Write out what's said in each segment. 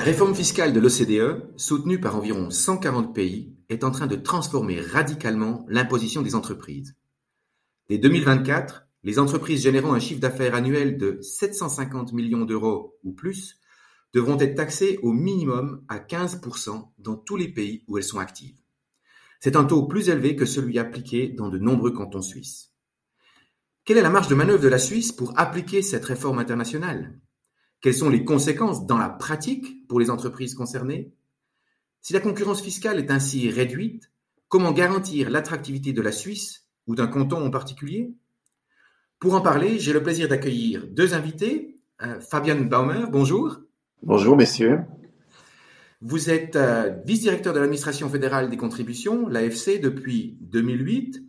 La réforme fiscale de l'OCDE, soutenue par environ 140 pays, est en train de transformer radicalement l'imposition des entreprises. Dès 2024, les entreprises générant un chiffre d'affaires annuel de 750 millions d'euros ou plus devront être taxées au minimum à 15% dans tous les pays où elles sont actives. C'est un taux plus élevé que celui appliqué dans de nombreux cantons suisses. Quelle est la marge de manœuvre de la Suisse pour appliquer cette réforme internationale? Quelles sont les conséquences dans la pratique pour les entreprises concernées? Si la concurrence fiscale est ainsi réduite, comment garantir l'attractivité de la Suisse ou d'un canton en particulier? Pour en parler, j'ai le plaisir d'accueillir deux invités. Euh, Fabian Baumer, bonjour. Bonjour, messieurs. Vous êtes euh, vice-directeur de l'administration fédérale des contributions, l'AFC, depuis 2008.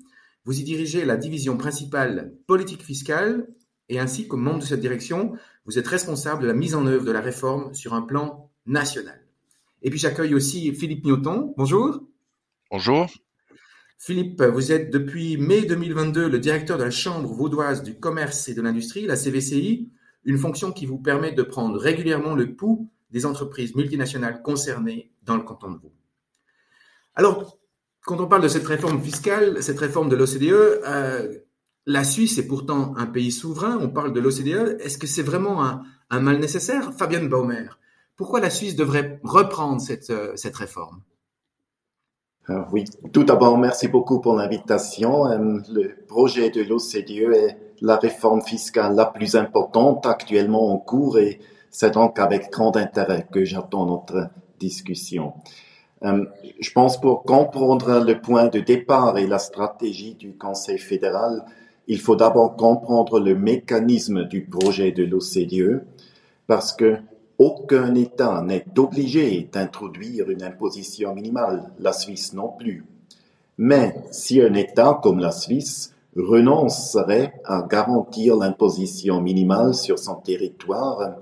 Vous y dirigez la division principale politique fiscale et ainsi, comme membre de cette direction, vous êtes responsable de la mise en œuvre de la réforme sur un plan national. Et puis j'accueille aussi Philippe Newton. Bonjour. Bonjour. Philippe, vous êtes depuis mai 2022 le directeur de la Chambre vaudoise du commerce et de l'industrie, la CVCI, une fonction qui vous permet de prendre régulièrement le pouls des entreprises multinationales concernées dans le canton de Vaud. Alors, quand on parle de cette réforme fiscale, cette réforme de l'OCDE, euh, la Suisse est pourtant un pays souverain, on parle de l'OCDE. Est-ce que c'est vraiment un, mal nécessaire? Fabienne Baumer, pourquoi la Suisse devrait reprendre cette, euh, réforme? Euh, Oui, tout d'abord, merci beaucoup pour l'invitation. Euh, le projet de l'OCDE est la réforme fiscale la plus importante actuellement en cours et c'est donc avec grand intérêt que j'attends notre discussion. je pense pour comprendre le point de départ et la stratégie du Conseil fédéral, il faut d'abord comprendre le mécanisme du projet de l'OCDE parce que aucun État n'est obligé d'introduire une imposition minimale, la Suisse non plus. Mais si un État comme la Suisse renoncerait à garantir l'imposition minimale sur son territoire,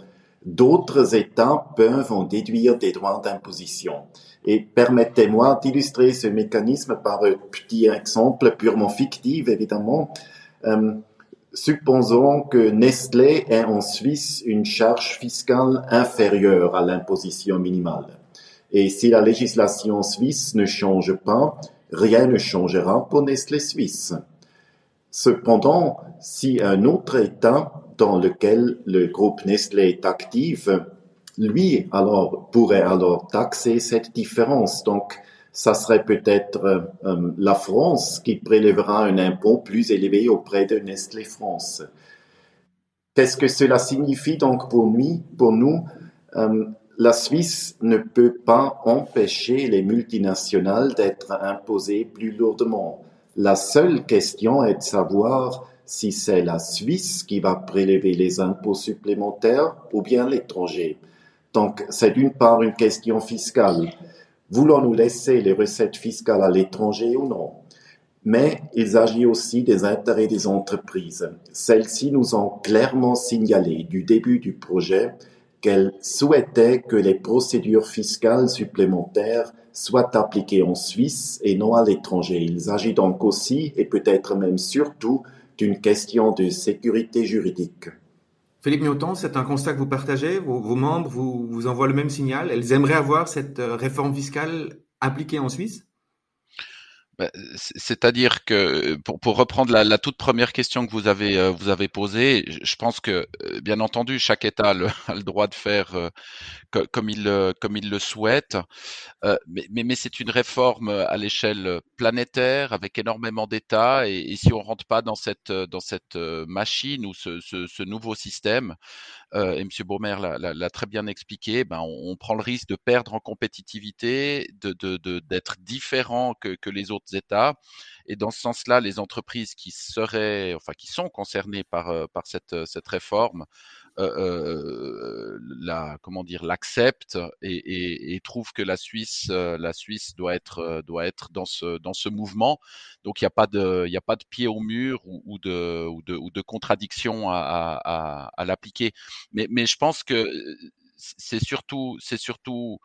d'autres États peuvent en déduire des droits d'imposition. Et permettez-moi d'illustrer ce mécanisme par un petit exemple purement fictif, évidemment. Euh, supposons que Nestlé ait en Suisse une charge fiscale inférieure à l'imposition minimale. Et si la législation suisse ne change pas, rien ne changera pour Nestlé Suisse. Cependant, si un autre État dans lequel le groupe Nestlé est actif, lui alors pourrait alors taxer cette différence. Donc, ça serait peut-être euh, euh, la France qui prélèvera un impôt plus élevé auprès de Nestlé France. Qu'est-ce que cela signifie donc pour nous, pour nous? Euh, La Suisse ne peut pas empêcher les multinationales d'être imposées plus lourdement. La seule question est de savoir si c'est la Suisse qui va prélever les impôts supplémentaires ou bien l'étranger. Donc, c'est d'une part une question fiscale. Voulons-nous laisser les recettes fiscales à l'étranger ou non? Mais il s'agit aussi des intérêts des entreprises. Celles-ci nous ont clairement signalé du début du projet qu'elles souhaitaient que les procédures fiscales supplémentaires soient appliquées en Suisse et non à l'étranger. Il s'agit donc aussi, et peut-être même surtout, d'une question de sécurité juridique. Philippe Newton, c'est un constat que vous partagez vos, membres vous, envoient le même signal. Elles aimeraient avoir cette euh, réforme fiscale appliquée en Suisse? C'est-à-dire que pour, pour reprendre la, toute première question que vous avez euh, vous avez posée, je pense que euh, bien entendu chaque État a le, droit de faire euh, comme il comme il le souhaite, mais, mais, c'est une réforme à l'échelle planétaire avec énormément d'États et, si on rentre pas dans cette dans cette machine ou ce, ce nouveau système, euh, et M. Baumer l'a très bien expliqué, ben, on, on, prend le risque de perdre en compétitivité, d'être de, de, différent que, que, les autres États. Et dans ce sens-là, les entreprises qui seraient, enfin, qui sont concernées par, euh, par cette, cette réforme euh, euh, la, comment dire, l'accepte et, et, et, trouve que la Suisse, euh, la Suisse doit être, doit être dans ce, dans ce mouvement. Donc il n'y a pas de, il a pas de pied au mur ou, ou, de, ou, de, ou de contradiction à, à, à l'appliquer. Mais, mais je pense que c'est surtout, c'est surtout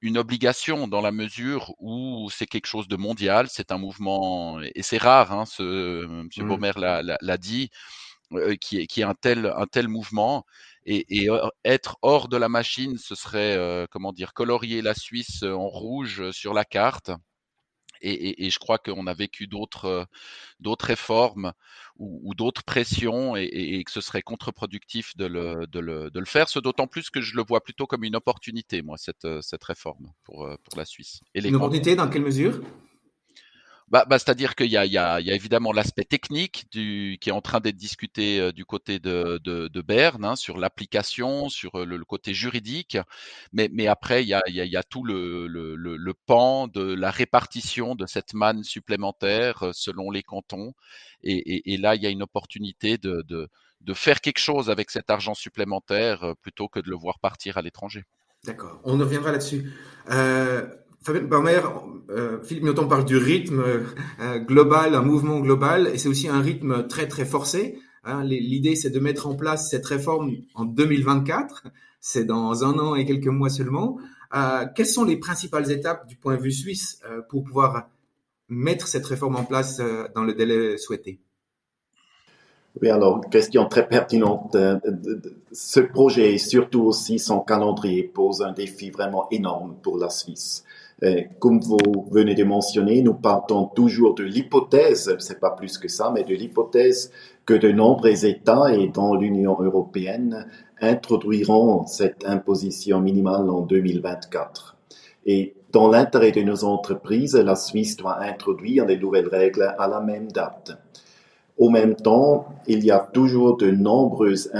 une obligation dans la mesure où c'est quelque chose de mondial, c'est un mouvement et c'est rare. Hein, ce, M. Mmh. Baumer l'a dit. Euh, qui, est, qui est un tel, un tel mouvement. et, être hors de la machine, ce serait comment dire colorier la Suisse en rouge sur la carte. Et, je crois qu'on a vécu d'autres d'autres réformes ou, d'autres pressions et, que ce serait contre-productif de le, de, le, de le, faire. Ce d'autant plus que je le vois plutôt comme une opportunité, moi, cette, cette réforme pour, pour la Suisse. Et une opportunité dans quelle mesure? Bah, bah, C'est-à-dire qu'il y, y, a, évidemment l'aspect technique qui est en train d'être discuté euh, du côté de, Berne, hein, sur l'application, sur euh, le, côté juridique, mais, après, il y a, tout le, pan de la répartition de cette manne supplémentaire euh, selon les cantons. Et, là, il y a une opportunité de faire quelque chose avec cet argent supplémentaire plutôt que de le voir partir à l'étranger. D'accord, on reviendra là-dessus. Fabien Baumer, euh, Philippe parle du rythme euh, global, un mouvement global, et c'est aussi un rythme très très forcé. Hein. L'idée, c'est de mettre en place cette réforme en 2024. C'est dans un an et quelques mois seulement. Euh, quelles sont les principales étapes du point de vue suisse pour pouvoir mettre cette réforme en place dans le délai souhaité? Oui, alors, question très pertinente. Ce projet et surtout aussi son calendrier pose un défi vraiment énorme pour la Suisse. Comme vous venez de mentionner, nous partons toujours de l'hypothèse, c'est pas plus que ça, mais de l'hypothèse que de nombreux États et dans l'Union européenne introduiront cette imposition minimale en 2024. Et dans l'intérêt de nos entreprises, la Suisse doit introduire les nouvelles règles à la même date. Au même temps, il y a toujours de nombreuses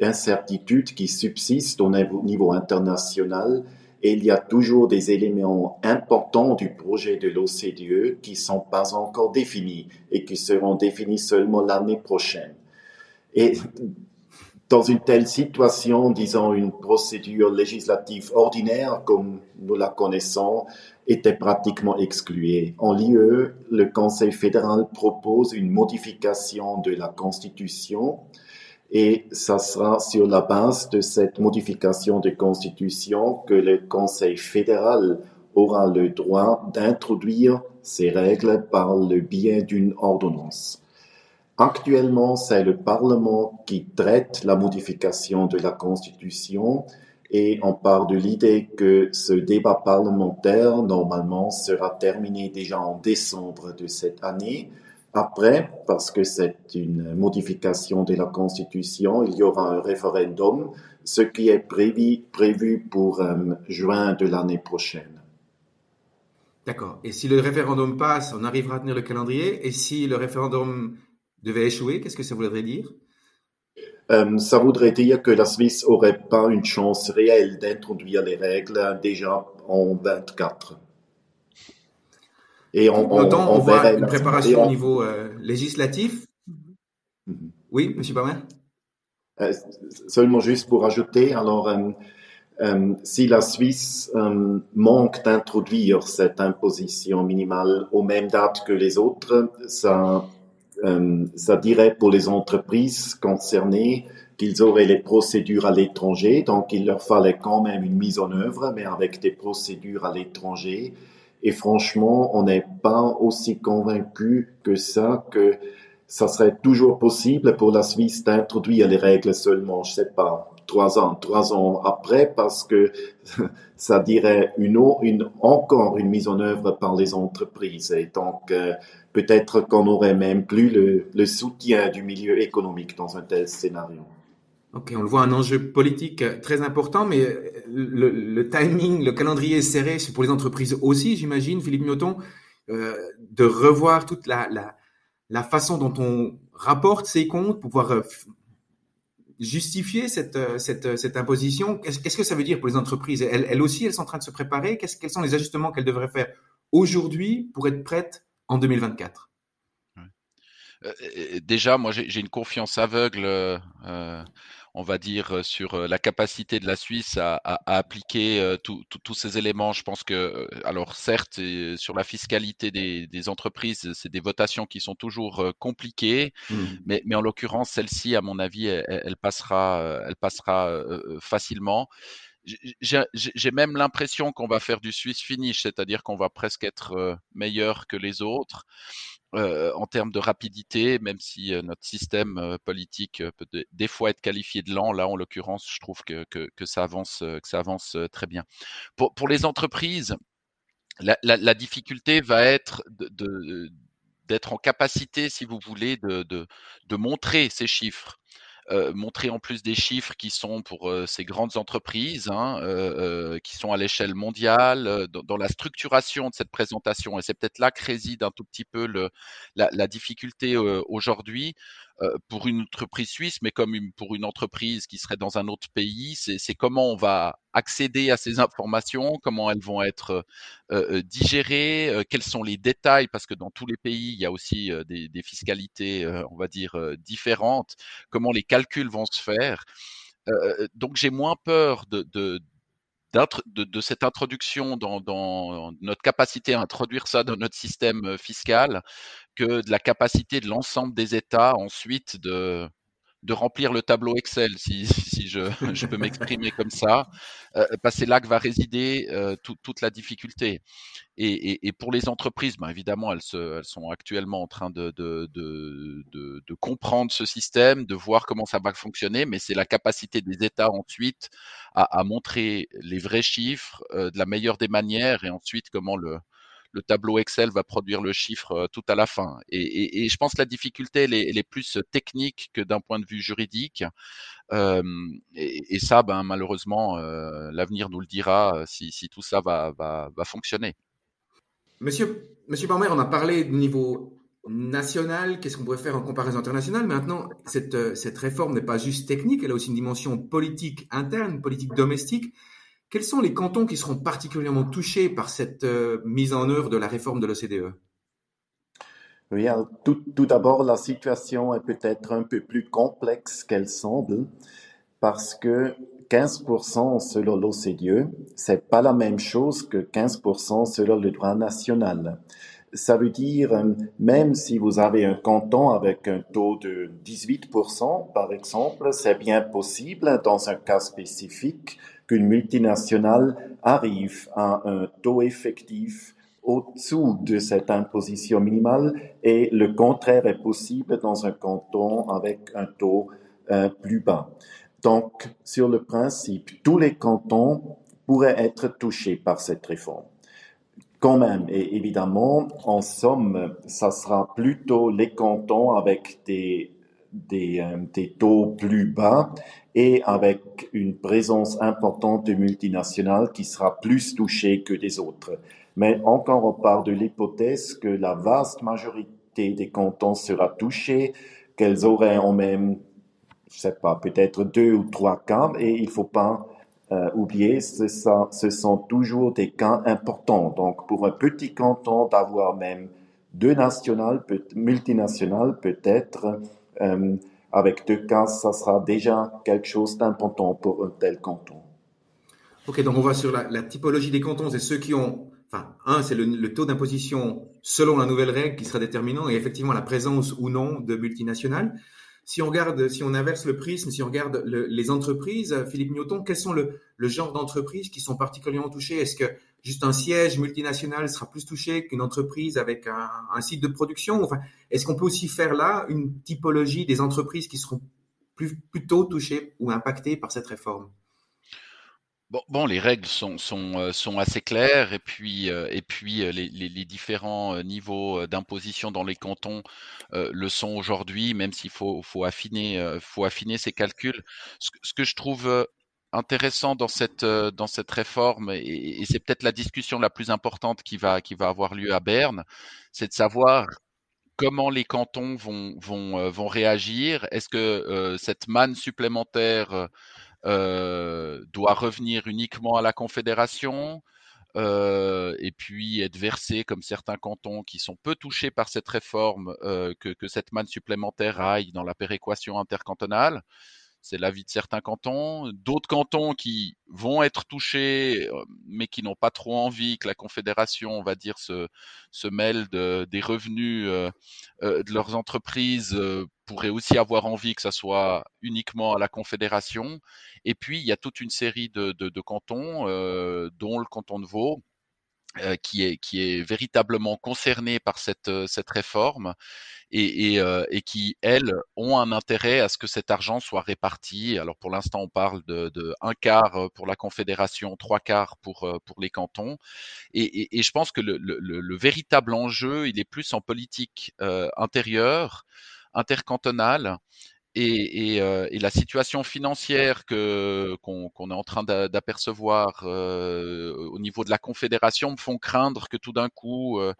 incertitudes qui subsistent au niveau international il y a toujours des éléments importants du projet de l'OCDE qui sont pas encore définis et qui seront définis seulement l'année prochaine. Et dans une telle situation, disons une procédure législative ordinaire comme nous la connaissons, était pratiquement excluée. En lieu, le Conseil fédéral propose une modification de la Constitution et ça sera sur la base de cette modification de constitution que le Conseil fédéral aura le droit d'introduire ces règles par le biais d'une ordonnance. Actuellement, c'est le Parlement qui traite la modification de la Constitution et on part de l'idée que ce débat parlementaire, normalement, sera terminé déjà en décembre de cette année, après, parce que c'est une modification de la Constitution, il y aura un référendum, ce qui est prévu, prévu pour euh, juin de l'année prochaine. D'accord. Et si le référendum passe, on arrivera à tenir le calendrier. Et si le référendum devait échouer, qu'est-ce que ça voudrait dire? Euh, ça voudrait dire que la Suisse aurait pas une chance réelle d'introduire les règles déjà en 24. Et on, on, voit une préparation au niveau euh, législatif. Mhm. Oui, Monsieur Bamer euh, Seulement juste pour ajouter, alors euh, si la Suisse manque d'introduire cette imposition minimale aux mêmes dates que les autres, ça, ça dirait pour les entreprises concernées qu'ils auraient les procédures à l'étranger, donc il leur fallait quand même une mise en œuvre, mais avec des procédures à l'étranger et franchement, on n'est pas aussi convaincu que ça, que ça serait toujours possible pour la Suisse d'introduire les règles seulement, je sais pas, trois ans, trois ans après, parce que ça dirait une, une, encore une mise en œuvre par les entreprises. Et donc, euh, peut-être qu'on aurait même plus le, le soutien du milieu économique dans un tel scénario. Ok, on le voit un enjeu politique très important, mais le, timing, le calendrier est serré pour les entreprises aussi, j'imagine, Philippe Mioton, euh, de revoir toute la, la, façon dont on rapporte ces comptes pour pouvoir euh, justifier cette, euh, cette, cette imposition. Qu'est-ce que ça veut dire pour les entreprises? Elles, elles aussi, elles sont en train de se préparer? quels sont les ajustements qu'elles devraient faire aujourd'hui pour être prêtes en 2024 Déjà, moi, j'ai une confiance aveugle on va dire, sur la capacité de la Suisse à, appliquer tous ces éléments. Je pense que, alors certes, sur la fiscalité des, entreprises, c'est des votations qui sont toujours compliquées, mmh. mais, en l'occurrence, celle-ci, à mon avis, elle, passera, elle passera facilement. J'ai même l'impression qu'on va faire du Swiss finish, c'est-à-dire qu'on va presque être meilleur que les autres. Euh, en termes de rapidité, même si euh, notre système euh, politique peut des fois être qualifié de lent. Là, en l'occurrence, je trouve que, ça avance, que ça avance très bien. Pour, les entreprises, la, difficulté va être d'être en capacité, si vous voulez, de montrer ces chiffres. Euh, montrer en plus des chiffres qui sont pour euh, ces grandes entreprises, hein, euh, qui sont à l'échelle mondiale, dans, la structuration de cette présentation. Et c'est peut-être là que réside un tout petit peu le, la difficulté aujourd'hui. Pour une entreprise suisse, mais comme une, pour une entreprise qui serait dans un autre pays, c'est comment on va accéder à ces informations, comment elles vont être euh, digérées, euh, quels sont les détails, parce que dans tous les pays, il y a aussi euh, des, des, fiscalités, on va dire, différentes, comment les calculs vont se faire. donc j'ai moins peur de, de de, cette introduction dans, dans, notre capacité à introduire ça dans notre système fiscal que de la capacité de l'ensemble des États ensuite de, de remplir le tableau Excel, si, je, peux m'exprimer comme ça, euh, c'est là que va résider euh, tout, toute la difficulté. Et, pour les entreprises, ben évidemment, elles, sont actuellement en train de, comprendre ce système, de voir comment ça va fonctionner, mais c'est la capacité des États ensuite à, à montrer les vrais chiffres euh, de la meilleure des manières et ensuite comment le, le tableau Excel va produire le chiffre euh, tout à la fin. Et, je pense que la difficulté, elle est, plus technique que d'un point de vue juridique. Euh, et, ça, ben, malheureusement, euh, l'avenir nous le dira si, tout ça va, fonctionner. Monsieur, Monsieur Barmer, on a parlé du niveau national, qu'est-ce qu'on pourrait faire en comparaison internationale? Maintenant, cette réforme n'est pas juste technique, elle a aussi une dimension politique interne, politique domestique. Quels sont les cantons qui seront particulièrement touchés par cette euh, mise en œuvre de la réforme de l'OCDE Oui, tout, tout d'abord, la situation est peut-être un peu plus complexe qu'elle semble parce que 15% selon l'OCDE, c'est pas la même chose que 15% selon le droit national. Ça veut dire, euh, même si vous avez un canton avec un taux de 18%, par exemple, c'est bien possible dans un cas spécifique qu'une multinationale arrive à un taux effectif au-dessous de cette imposition minimale et le contraire est possible dans un canton avec un taux euh, plus bas. Donc, sur le principe, tous les cantons pourraient être touchés par cette réforme. Quand même, et évidemment, en somme, ça sera plutôt les cantons avec des, des, euh, des taux plus bas et avec une présence importante de multinationales qui sera plus touchée que des autres. Mais encore, on part de l'hypothèse que la vaste majorité des cantons sera touchée, qu'elles auraient en même, je sais pas, peut-être deux ou trois cas, et il faut pas euh, oublier, ce, sont toujours des cas importants. Donc, pour un petit canton, d'avoir même deux multinationales, peut-être, euh, avec deux cas, ça sera déjà quelque chose d'important pour un tel canton. Ok, donc on va sur la, typologie des cantons, c'est ceux qui ont, enfin, un, c'est le, taux d'imposition selon la nouvelle règle qui sera déterminant, et effectivement la présence ou non de multinationales. Si on regarde, si on inverse le prisme, si on regarde le, les entreprises, Philippe Newton, quels sont le, genre d'entreprises qui sont particulièrement touchées? Est-ce que juste un siège multinational sera plus touché qu'une entreprise avec un, site de production? Enfin, Est-ce qu'on peut aussi faire là une typologie des entreprises qui seront plutôt touchées ou impactées par cette réforme? Bon, bon, les règles sont, sont, euh, sont assez claires et puis, euh, et puis euh, les, les, les, différents niveaux d'imposition dans les cantons euh, le sont aujourd'hui, même s'il faut, faut, affiner, faut affiner ces calculs. Ce, ce, que je trouve intéressant dans cette, dans cette réforme, et, et c'est peut-être la discussion la plus importante qui va, qui va avoir lieu à Berne, c'est de savoir comment les cantons vont, vont, vont réagir. Est-ce que cette manne supplémentaire euh, doit revenir uniquement à la Confédération euh, et puis être versé comme certains cantons qui sont peu touchés par cette réforme, euh, que, que, cette manne supplémentaire aille dans la péréquation intercantonale c'est l'avis de certains cantons. D'autres cantons qui vont être touchés, euh, mais qui n'ont pas trop envie que la Confédération, on va dire, se, mêle de, des revenus euh, euh, de leurs entreprises, pourraient aussi avoir envie que ça soit uniquement à la Confédération. Et puis, il y a toute une série de, de, cantons, dont le canton de Vaud, qui est qui est véritablement concerné par cette cette réforme et, et, euh, et, qui, elles, ont un intérêt à ce que cet argent soit réparti. Alors pour l'instant, on parle de, de, un quart euh, pour la Confédération, trois quarts pour, euh, pour les cantons. Et, et je pense que le, le, le, véritable enjeu, il est plus en politique euh, intérieure, intercantonale. Et, et, euh, et, la situation financière que qu'on est en train d'apercevoir euh, au niveau de la Confédération me font craindre que tout d'un coup euh,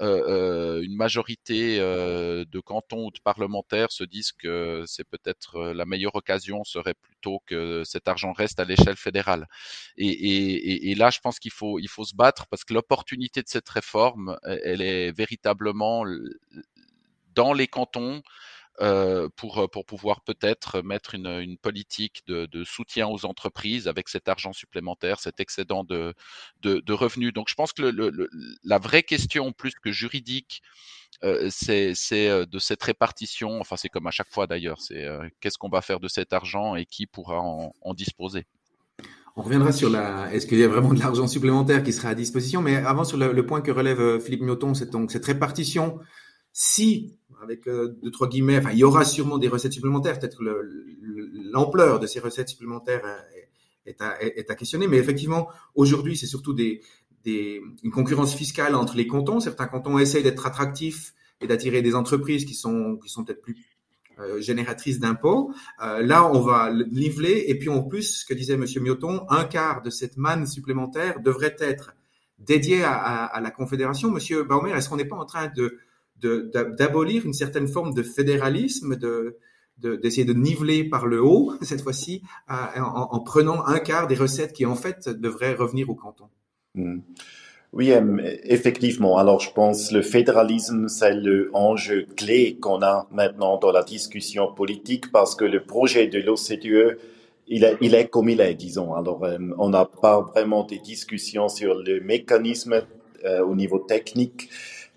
euh, une majorité euh, de cantons ou de parlementaires se disent que c'est peut-être euh, la meilleure occasion serait plutôt que cet argent reste à l'échelle fédérale. Et, et, et, là, je pense qu'il faut, il faut se battre parce que l'opportunité de cette réforme, elle est véritablement dans les cantons euh, pour, euh, pour pouvoir peut-être mettre une, une politique de, soutien aux entreprises avec cet argent supplémentaire, cet excédent de, de, revenus. Donc je pense que la vraie question, plus que juridique, euh, c'est euh, de cette répartition, enfin c'est comme à chaque fois d'ailleurs, c'est qu'est-ce qu'on va faire de cet argent et qui pourra en, disposer. On reviendra sur la. Est-ce qu'il y a vraiment de l'argent supplémentaire qui sera à disposition? Mais avant sur le, le point que relève Philippe Mioton, c'est donc cette répartition. Si avec deux trois guillemets. Enfin, il y aura sûrement des recettes supplémentaires. Peut-être que l'ampleur de ces recettes supplémentaires est à, est à questionner. Mais effectivement, aujourd'hui, c'est surtout une concurrence fiscale entre les cantons. Certains cantons essayent d'être attractifs et d'attirer des entreprises qui sont qui sont peut-être plus euh, génératrices d'impôts. Euh, là, on va niveler. Et puis en plus, ce que disait Monsieur Mioton, un quart de cette manne supplémentaire devrait être dédié à la Confédération. Monsieur Baumer, est-ce qu'on n'est pas en train de d'abolir une certaine forme de fédéralisme, de d'essayer de, niveler par le haut, cette fois-ci, en, en, prenant un quart des recettes qui, en fait, devraient revenir au canton. Hmm. Oui, effectivement. Alors, je pense le fédéralisme, c'est le enjeu clé qu'on a maintenant dans la discussion politique parce que le projet de l'OCDE, il est, il est comme il est, disons. Alors, euh, on n'a pas vraiment des discussions sur le mécanisme euh, au niveau technique.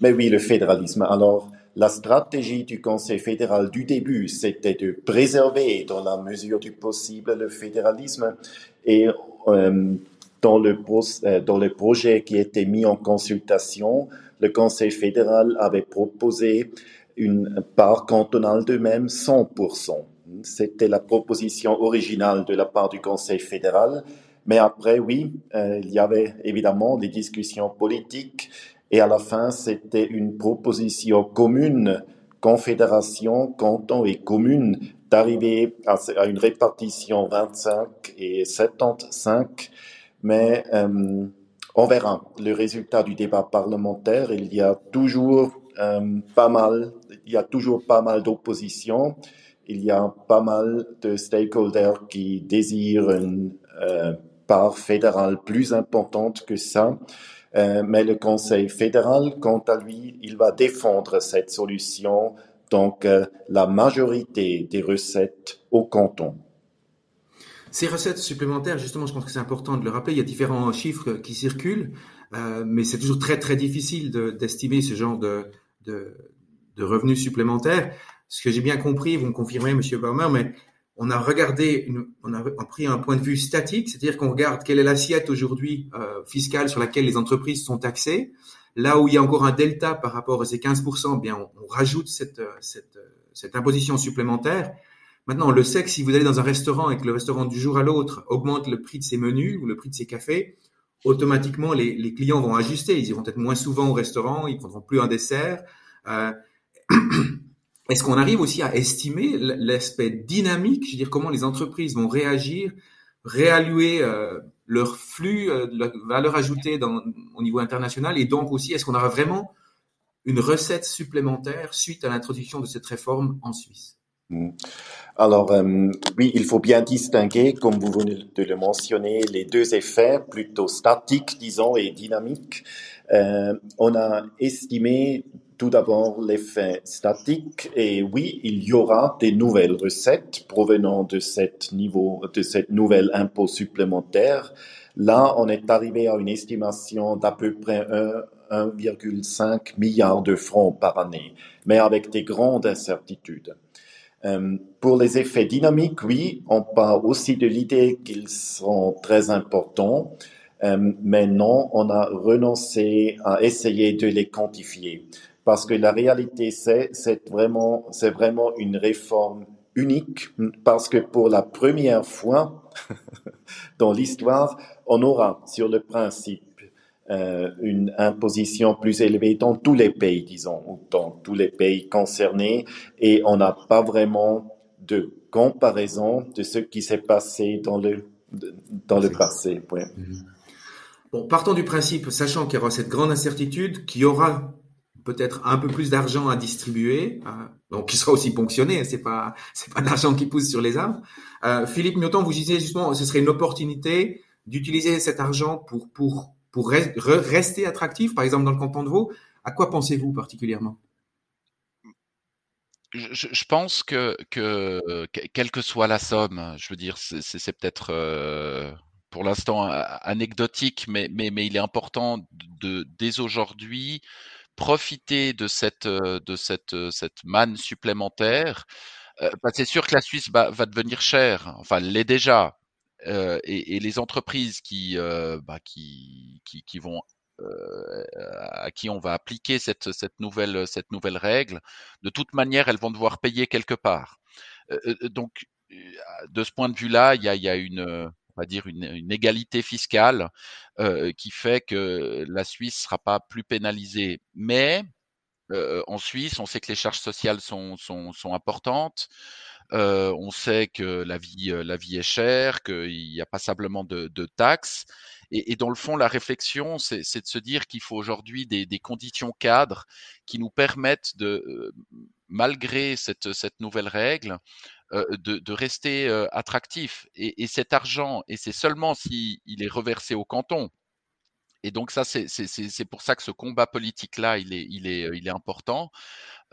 Mais oui, le fédéralisme. Alors, la stratégie du Conseil fédéral du début, c'était de préserver dans la mesure du possible le fédéralisme et euh, dans, le, euh, dans le projet qui était mis en consultation, le Conseil fédéral avait proposé une part cantonale de même 100%. C'était la proposition originale de la part du Conseil fédéral. Mais après, oui, euh, il y avait évidemment des discussions politiques et à la fin, c'était une proposition commune, confédération, canton et commune, d'arriver à, une répartition 25 et 75. Mais euh, on verra le résultat du débat parlementaire. Il y a toujours euh, pas mal, il y a toujours pas mal d'opposition. Il y a pas mal de stakeholders qui désirent une euh, part fédérale plus importante que ça. Euh, mais le Conseil fédéral, quant à lui, il va défendre cette solution, donc euh, la majorité des recettes au canton. Ces recettes supplémentaires, justement, je pense que c'est important de le rappeler, il y a différents chiffres qui circulent, euh, mais c'est toujours très très difficile d'estimer ce genre de, de, de, revenus supplémentaires. Ce que j'ai bien compris, vous me confirmez, Monsieur Baumer, mais on a regardé, on a pris un point de vue statique, c'est-à-dire qu'on regarde quelle est l'assiette aujourd'hui euh, fiscale sur laquelle les entreprises sont taxées. Là où il y a encore un delta par rapport à ces 15%, eh bien on, rajoute cette, euh, euh, cette, imposition supplémentaire. Maintenant, on le sait que si vous allez dans un restaurant et que le restaurant du jour à l'autre augmente le prix de ses menus ou le prix de ses cafés, automatiquement les, clients vont ajuster. Ils iront peut-être moins souvent au restaurant, ils prendront plus un dessert. Est-ce qu'on arrive aussi à estimer l'aspect dynamique, je veux dire comment les entreprises vont réagir, réallouer euh, leur flux, euh, leur valeur ajoutée au niveau international, et donc aussi est-ce qu'on aura vraiment une recette supplémentaire suite à l'introduction de cette réforme en Suisse? Mmh. alors, euh, oui, il faut bien distinguer, comme vous venez de le mentionner, les deux effets, plutôt statiques, disons, et dynamiques. Euh, on a estimé tout d'abord l'effet statique et oui, il y aura des nouvelles recettes provenant de cette niveau, de cette nouvelle impôt supplémentaire. Là, on est arrivé à une estimation d'à peu près 1,5 milliard de francs par année, mais avec des grandes incertitudes. Euh, pour les effets dynamiques, oui, on parle aussi de l'idée qu'ils sont très importants. Euh, mais non, on a renoncé à essayer de les quantifier. Parce que la réalité, c'est, c'est vraiment, c'est vraiment une réforme unique parce que pour la première fois dans l'histoire, on aura sur le principe euh, une imposition plus élevée dans tous les pays, disons, ou dans tous les pays concernés, et on n'a pas vraiment de comparaison de ce qui s'est passé dans le dans le passé. Ouais. Mhm. Bon, partons du principe, sachant qu'il y aura cette grande incertitude, qu'il y aura peut-être un peu plus d'argent à distribuer, hein, donc qui sera aussi ponctionné, c'est pas c'est pas d'argent qui pousse sur les arbres. Euh, Philippe Mioton, vous disiez justement, ce serait une opportunité d'utiliser cet argent pour pour pour rester attractif, par exemple dans le canton de Vaud. À quoi pensez-vous particulièrement? Je, je, pense que, que, quelle que soit la somme, je veux dire, c'est peut-être euh, pour l'instant anecdotique, mais, il est important de, dès aujourd'hui profiter de cette, de cette, cette manne supplémentaire. Euh, bah, c'est sûr que la Suisse va, devenir chère, enfin l'est déjà, euh, et, les entreprises qui, euh, bah, qui, qui, vont euh, à qui on va appliquer cette, nouvelle, règle, de toute manière, elles vont devoir payer quelque part. Euh, euh, donc, de ce point de vue-là, il y a, une, va dire une, égalité fiscale euh, qui fait que la Suisse sera pas plus pénalisée. Mais euh, en Suisse, on sait que les charges sociales sont, sont, importantes. Euh, on sait que la vie, la vie est chère, qu'il y a passablement de, de taxes. Et, et, dans le fond, la réflexion, c'est de se dire qu'il faut aujourd'hui des, des, conditions cadres qui nous permettent de, malgré cette, cette nouvelle règle, de, de, rester euh, attractif. Et, et, cet argent, et c'est seulement s'il il est reversé au canton, et donc ça, c'est pour ça que ce combat politique-là, il est, il, est, il est important,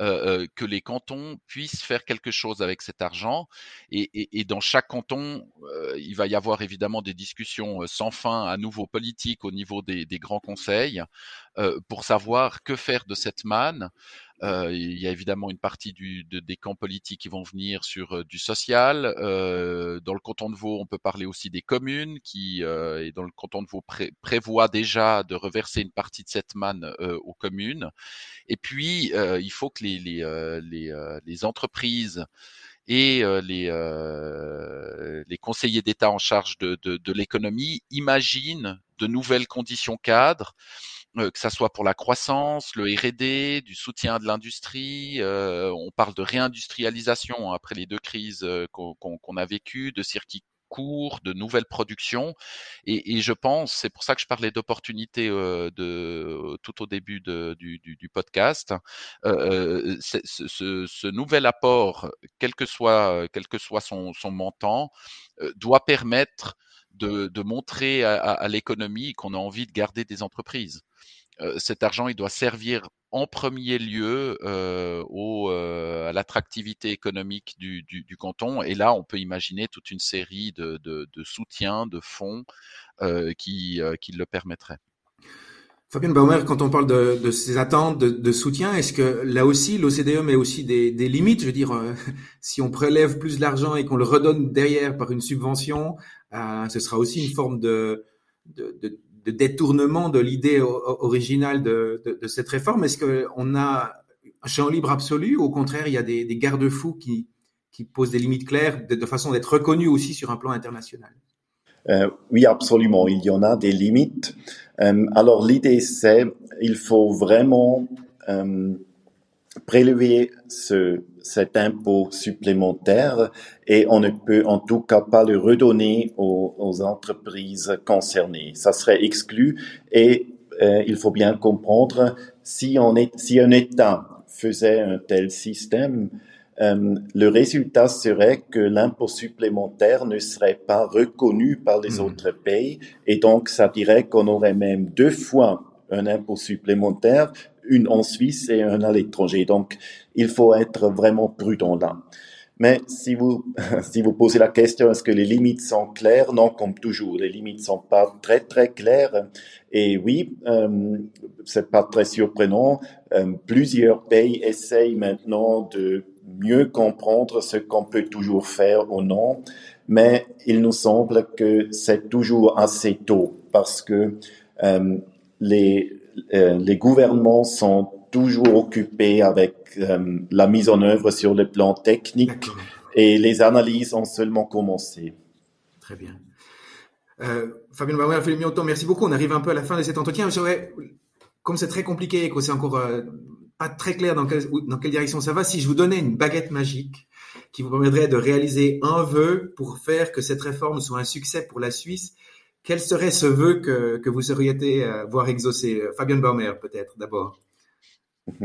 euh, que les cantons puissent faire quelque chose avec cet argent. Et, et, et dans chaque canton, euh, il va y avoir évidemment des discussions sans fin à nouveau politiques au niveau des, des grands conseils euh, pour savoir que faire de cette manne. Euh, il y a évidemment une partie du, de, des camps politiques qui vont venir sur euh, du social. Euh, dans le canton de Vaud, on peut parler aussi des communes qui, euh, et dans le canton de Vaud, pré prévoit déjà de reverser une partie de cette manne euh, aux communes. Et puis, il faut que les, les, les, les entreprises et les, les conseillers d'État en charge de, de, de l'économie imaginent de nouvelles conditions cadres euh, que ça soit pour la croissance, le R&D, du soutien de l'industrie. Euh, on parle de réindustrialisation après les deux crises euh, qu'on a vécues, de circuits courts, de nouvelles productions. Et, et je pense, c'est pour ça que je parlais d'opportunités euh, de tout au début de, du, du, du, podcast. Euh, ce, ce, ce, nouvel apport, quel que soit, quel que soit son, son montant, euh, doit permettre de, de montrer à, à, à l'économie qu'on a envie de garder des entreprises. Cet argent, il doit servir en premier lieu à l'attractivité économique du, canton. Et là, on peut imaginer toute une série de, soutiens, de fonds qui, le permettraient. Fabien Baumer, quand on parle de, ces attentes de, soutien, est-ce que là aussi l'OCDE met aussi des, limites? Je veux dire, euh, si on prélève plus d'argent et qu'on le redonne derrière par une subvention, euh, ce sera aussi une forme de, détournement de l'idée originale de, cette réforme Est-ce qu'on a un champ libre absolu ou au contraire, il y a des, garde-fous qui, qui, posent des limites claires de, de façon d'être reconnus aussi sur un plan international? Euh, Oui, absolument. Il y en a des limites. Euh, alors l'idée, c'est il faut vraiment euh, prélever ce, cet impôt supplémentaire et on ne peut en tout cas pas le redonner aux, aux entreprises concernées. Ça serait exclu et euh, il faut bien comprendre si, on est, si un État faisait un tel système, euh, le résultat serait que l'impôt supplémentaire ne serait pas reconnu par les mmh. autres pays et donc ça dirait qu'on aurait même deux fois un impôt supplémentaire une en Suisse et un à l'étranger. Donc, il faut être vraiment prudent là. Mais si vous, si vous posez la question, est-ce que les limites sont claires? Non, comme toujours, les limites sont pas très très claires. Et oui, euh, c'est pas très surprenant. Euh, plusieurs pays essayent maintenant de mieux comprendre ce qu'on peut toujours faire ou non. mais il nous semble que c'est toujours assez tôt parce que euh, les, les gouvernements sont toujours occupés avec euh, la mise en œuvre sur le plan technique et les analyses ont seulement commencé. Très bien. Euh, Fabien Bauer, Philippe Mioton, merci beaucoup. On arrive un peu à la fin de cet entretien. comme c'est très compliqué et que c'est encore euh, pas très clair dans, dans quelle direction ça va, si je vous donnais une baguette magique qui vous permettrait de réaliser un vœu pour faire que cette réforme soit un succès pour la Suisse, quel serait ce vœu que, que vous seriez euh, voir exaucer Fabien Baumer, peut-être, d'abord?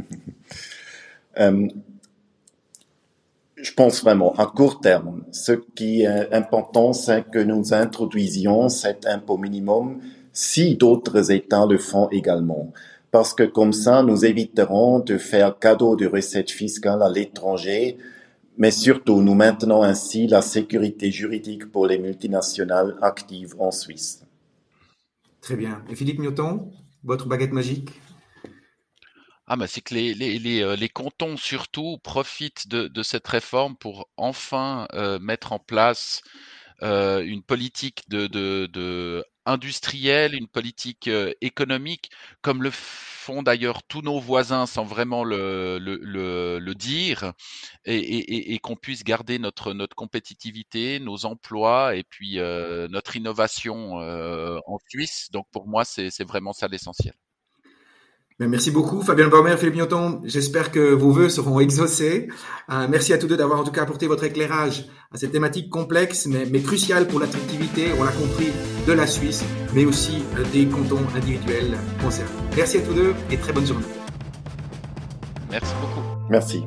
euh, je pense vraiment à court terme. Ce qui est important, c'est que nous introduisions cet impôt minimum si d'autres États le font également. Parce que comme ça, nous éviterons de faire cadeau de recettes fiscales à l'étranger, mais surtout nous maintenons ainsi la sécurité juridique pour les multinationales actives en Suisse. Très bien. Et Philippe Newton, votre baguette magique? Ah bah c'est que les, les, les, euh, les, cantons surtout profitent de, de cette réforme pour enfin euh, mettre en place euh, une politique industrielle, une politique euh, économique, comme le font d'ailleurs tous nos voisins sans vraiment le, dire, et, qu'on puisse garder notre, notre compétitivité, nos emplois et puis euh, notre innovation en Suisse. Donc pour moi, c'est vraiment ça l'essentiel. Ben, merci beaucoup, Fabien Baumer, Philippe Newton. J'espère que vos voeux seront exaucés. Euh, merci à tous deux d'avoir en tout cas apporté votre éclairage à cette thématique complexe, mais, mais cruciale pour l'attractivité, on l'a compris, de la Suisse, mais aussi euh, des cantons individuels concernés. Merci à tous deux et très bonne journée. Merci beaucoup. Merci.